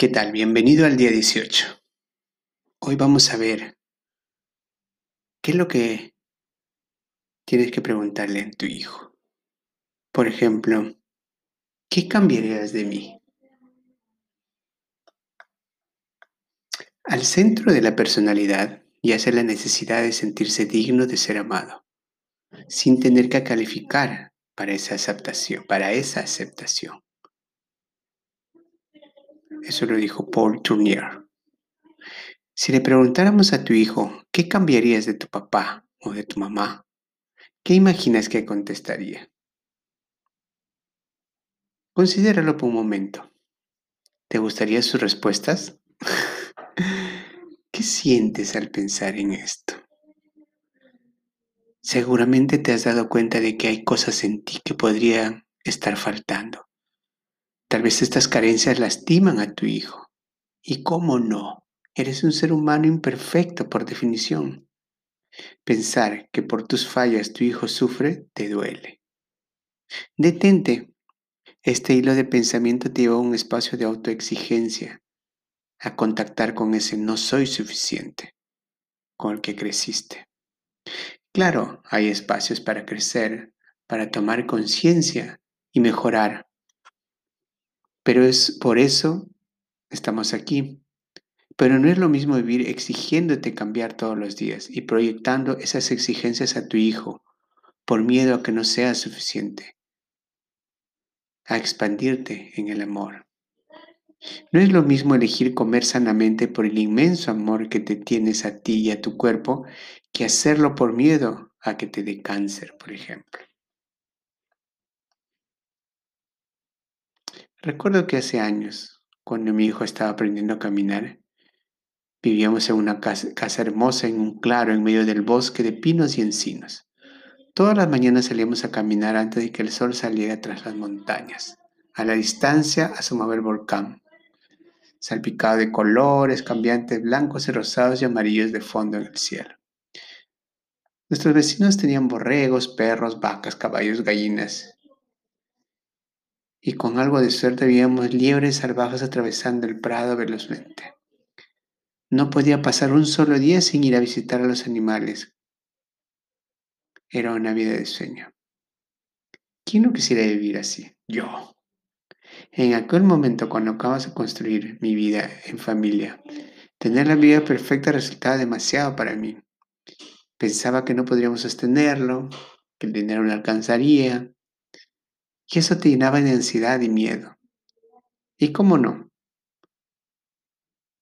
¿Qué tal? Bienvenido al día 18. Hoy vamos a ver qué es lo que tienes que preguntarle a tu hijo. Por ejemplo, ¿qué cambiarías de mí? Al centro de la personalidad yace la necesidad de sentirse digno de ser amado, sin tener que calificar para esa aceptación, para esa aceptación. Eso lo dijo Paul Tournier. Si le preguntáramos a tu hijo, ¿qué cambiarías de tu papá o de tu mamá? ¿Qué imaginas que contestaría? Considéralo por un momento. ¿Te gustarían sus respuestas? ¿Qué sientes al pensar en esto? Seguramente te has dado cuenta de que hay cosas en ti que podrían estar faltando. Tal vez estas carencias lastiman a tu hijo. ¿Y cómo no? Eres un ser humano imperfecto por definición. Pensar que por tus fallas tu hijo sufre te duele. Detente. Este hilo de pensamiento te lleva a un espacio de autoexigencia, a contactar con ese no soy suficiente con el que creciste. Claro, hay espacios para crecer, para tomar conciencia y mejorar, pero es por eso estamos aquí. Pero no es lo mismo vivir exigiéndote cambiar todos los días y proyectando esas exigencias a tu hijo por miedo a que no sea suficiente, a expandirte en el amor. No es lo mismo elegir comer sanamente por el inmenso amor que te tienes a ti y a tu cuerpo que hacerlo por miedo a que te dé cáncer, por ejemplo. Recuerdo que hace años, cuando mi hijo estaba aprendiendo a caminar, vivíamos en una casa, hermosa en un claro en medio del bosque de pinos y encinos. Todas las mañanas salíamos a caminar antes de que el sol saliera tras las montañas. A la distancia asomaba el volcán, salpicado de colores cambiantes blancos y rosados y amarillos de fondo en el cielo. Nuestros vecinos tenían borregos, perros, vacas, caballos, gallinas y con algo de suerte veíamos liebres salvajes atravesando el prado velozmente. No podía pasar un solo día sin ir a visitar a los animales. Era una vida de sueño. ¿Quién no quisiera vivir así? Yo. En aquel momento, cuando acabas de construir mi vida en familia, tener la vida perfecta resultaba demasiado para mí. Pensaba que no podríamos sostenerlo, que el dinero no alcanzaría, y eso te llenaba de ansiedad y miedo. ¿Y cómo no?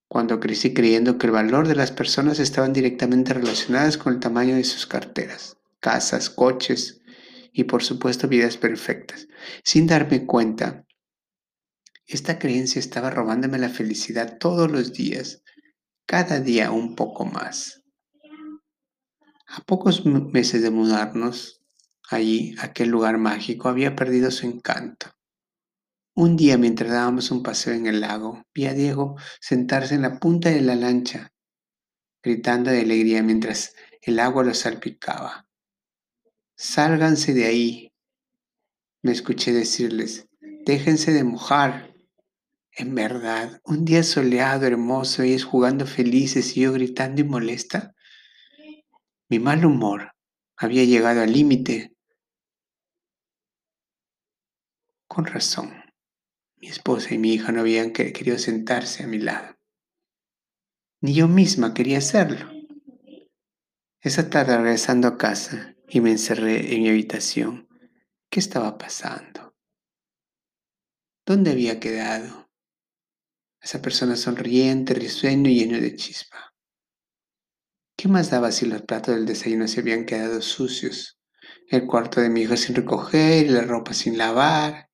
Cuando crecí creyendo que el valor de las personas estaban directamente relacionadas con el tamaño de sus carteras, casas, coches y por supuesto vidas perfectas, sin darme cuenta, esta creencia estaba robándome la felicidad todos los días, cada día un poco más. A pocos meses de mudarnos, Allí, aquel lugar mágico había perdido su encanto. Un día, mientras dábamos un paseo en el lago, vi a Diego sentarse en la punta de la lancha, gritando de alegría mientras el agua lo salpicaba. Sálganse de ahí, me escuché decirles, déjense de mojar. En verdad, un día soleado, hermoso, ellos jugando felices y yo gritando y molesta. Mi mal humor había llegado al límite Con razón, mi esposa y mi hija no habían querido sentarse a mi lado. Ni yo misma quería hacerlo. Esa tarde regresando a casa y me encerré en mi habitación, ¿qué estaba pasando? ¿Dónde había quedado? Esa persona sonriente, risueño y lleno de chispa. ¿Qué más daba si los platos del desayuno se habían quedado sucios? El cuarto de mi hija sin recoger la ropa sin lavar.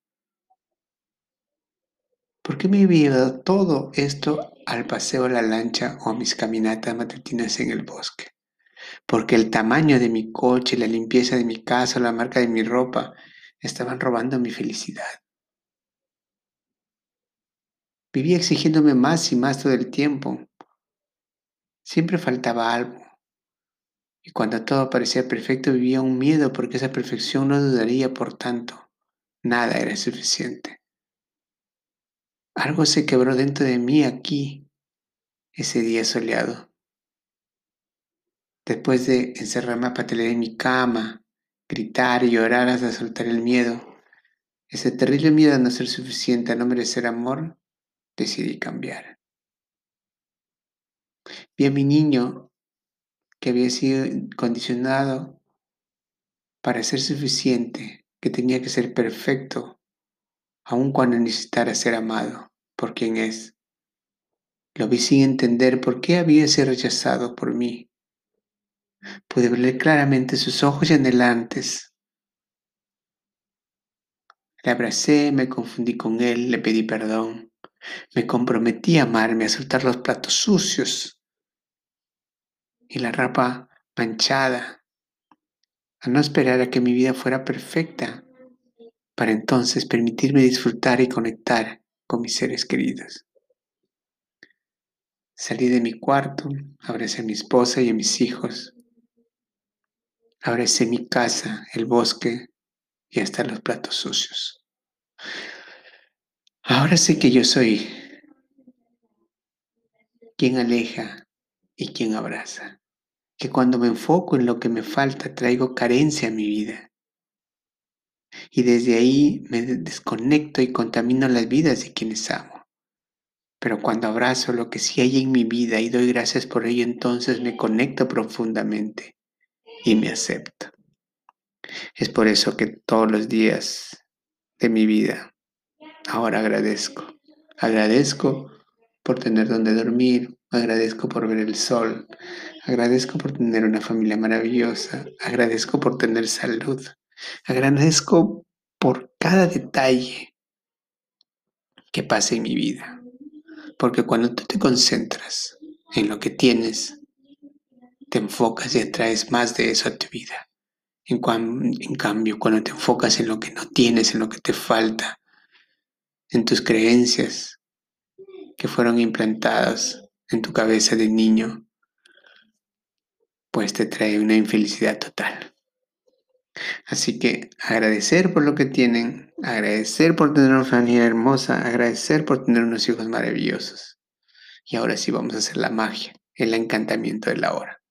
¿Por qué me había llevado todo esto al paseo a la lancha o a mis caminatas matutinas en el bosque? Porque el tamaño de mi coche, la limpieza de mi casa, la marca de mi ropa estaban robando mi felicidad. Vivía exigiéndome más y más todo el tiempo. Siempre faltaba algo. Y cuando todo parecía perfecto vivía un miedo porque esa perfección no dudaría por tanto. Nada era suficiente. Algo se quebró dentro de mí aquí, ese día soleado. Después de encerrarme a patalear en mi cama, gritar y llorar hasta soltar el miedo, ese terrible miedo a no ser suficiente, a no merecer amor, decidí cambiar. Vi a mi niño que había sido condicionado para ser suficiente, que tenía que ser perfecto, aun cuando necesitara ser amado por quien es. Lo vi sin entender por qué había sido rechazado por mí. Pude verle claramente sus ojos y anhelantes. Le abracé, me confundí con él, le pedí perdón. Me comprometí a amarme, a soltar los platos sucios y la rapa manchada, a no esperar a que mi vida fuera perfecta, para entonces permitirme disfrutar y conectar con mis seres queridos. Salí de mi cuarto, abracé a mi esposa y a mis hijos. Abracé mi casa, el bosque y hasta los platos sucios. Ahora sé que yo soy quien aleja y quien abraza. Que cuando me enfoco en lo que me falta traigo carencia a mi vida. Y desde ahí me desconecto y contamino las vidas de quienes amo. Pero cuando abrazo lo que sí hay en mi vida y doy gracias por ello, entonces me conecto profundamente y me acepto. Es por eso que todos los días de mi vida ahora agradezco. Agradezco por tener donde dormir, agradezco por ver el sol, agradezco por tener una familia maravillosa, agradezco por tener salud, agradezco por cada detalle que pasa en mi vida. Porque cuando tú te concentras en lo que tienes, te enfocas y atraes más de eso a tu vida. En, en, cambio, cuando te enfocas en lo que no tienes, en lo que te falta, en tus creencias, que fueron implantadas en tu cabeza de niño, pues te trae una infelicidad total. Así que agradecer por lo que tienen, agradecer por tener una familia hermosa, agradecer por tener unos hijos maravillosos. Y ahora sí vamos a hacer la magia, el encantamiento de la hora.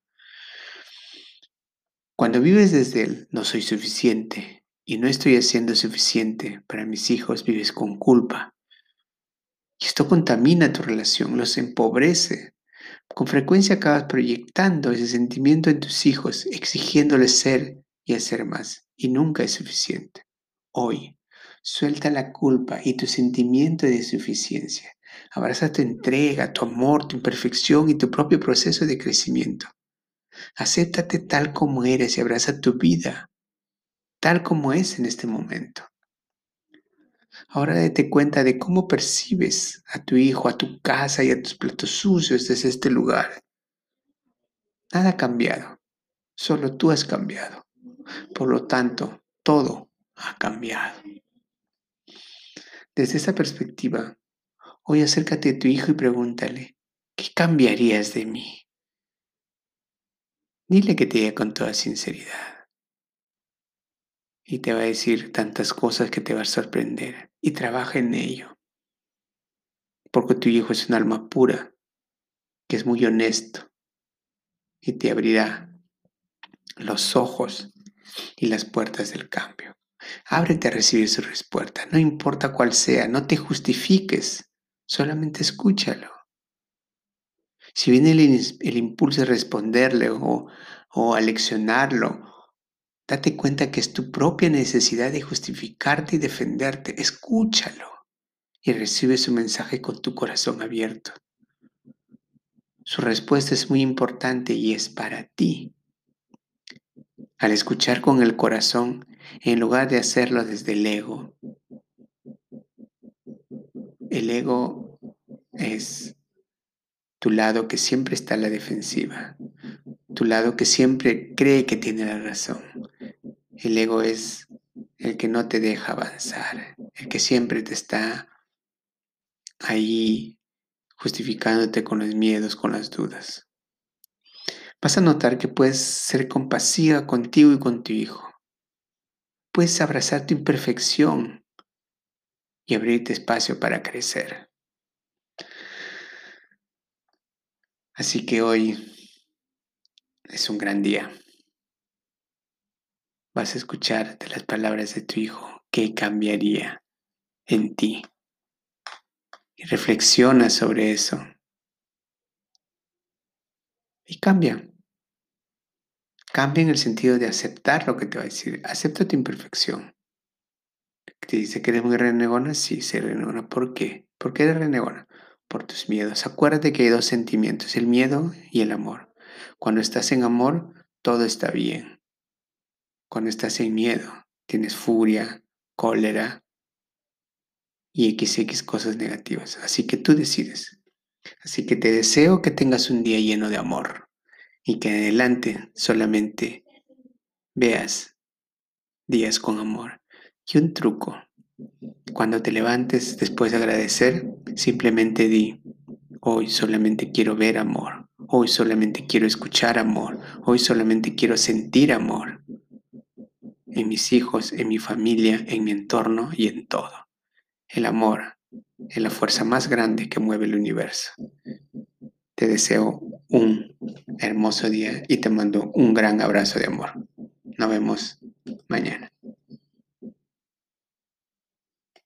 Cuando vives desde el no soy suficiente y no estoy haciendo suficiente para mis hijos, vives con culpa, y esto contamina tu relación, los empobrece. Con frecuencia acabas proyectando ese sentimiento en tus hijos, exigiéndoles ser y hacer más. Y nunca es suficiente. Hoy, suelta la culpa y tu sentimiento de suficiencia. Abraza tu entrega, tu amor, tu imperfección y tu propio proceso de crecimiento. Acéptate tal como eres y abraza tu vida, tal como es en este momento. Ahora date cuenta de cómo percibes a tu hijo, a tu casa y a tus platos sucios desde este lugar. Nada ha cambiado, solo tú has cambiado. Por lo tanto, todo ha cambiado. Desde esa perspectiva, hoy acércate a tu hijo y pregúntale, ¿qué cambiarías de mí? Dile que te diga con toda sinceridad y te va a decir tantas cosas que te va a sorprender. Y trabaja en ello. Porque tu hijo es un alma pura, que es muy honesto y te abrirá los ojos y las puertas del cambio. Ábrete a recibir su respuesta, no importa cuál sea, no te justifiques, solamente escúchalo. Si viene el, impulso de responderle o, o aleccionarlo Date cuenta que es tu propia necesidad de justificarte y defenderte. Escúchalo y recibe su mensaje con tu corazón abierto. Su respuesta es muy importante y es para ti. Al escuchar con el corazón, en lugar de hacerlo desde el ego, el ego es tu lado que siempre está a la defensiva, tu lado que siempre cree que tiene la razón, el ego es el que no te deja avanzar, el que siempre te está ahí justificándote con los miedos, con las dudas vas a notar que puedes ser compasiva contigo y con tu hijo. Puedes abrazar tu imperfección y abrirte espacio para crecer. Así que hoy es un gran día. Vas a escuchar de las palabras de tu hijo qué cambiaría en ti. Y reflexiona sobre eso. Y cambia. Cambia en el sentido de aceptar lo que te va a decir. Acepta tu imperfección. Te dice que eres muy renegona, sí, se renegona. ¿Por qué? ¿Por qué eres renegona? Por tus miedos. Acuérdate que hay dos sentimientos, el miedo y el amor. Cuando estás en amor, todo está bien. Cuando estás en miedo, tienes furia, cólera y XX cosas negativas. Así que tú decides. Así que te deseo que tengas un día lleno de amor y que adelante solamente veas días con amor. Y un truco, cuando te levantes después de agradecer, simplemente di, hoy solamente quiero ver amor, hoy solamente quiero escuchar amor, hoy solamente quiero sentir amor en mis hijos, en mi familia, en mi entorno y en todo. El amor es la fuerza más grande que mueve el universo. Te deseo un hermoso día y te mando un gran abrazo de amor. Nos vemos mañana.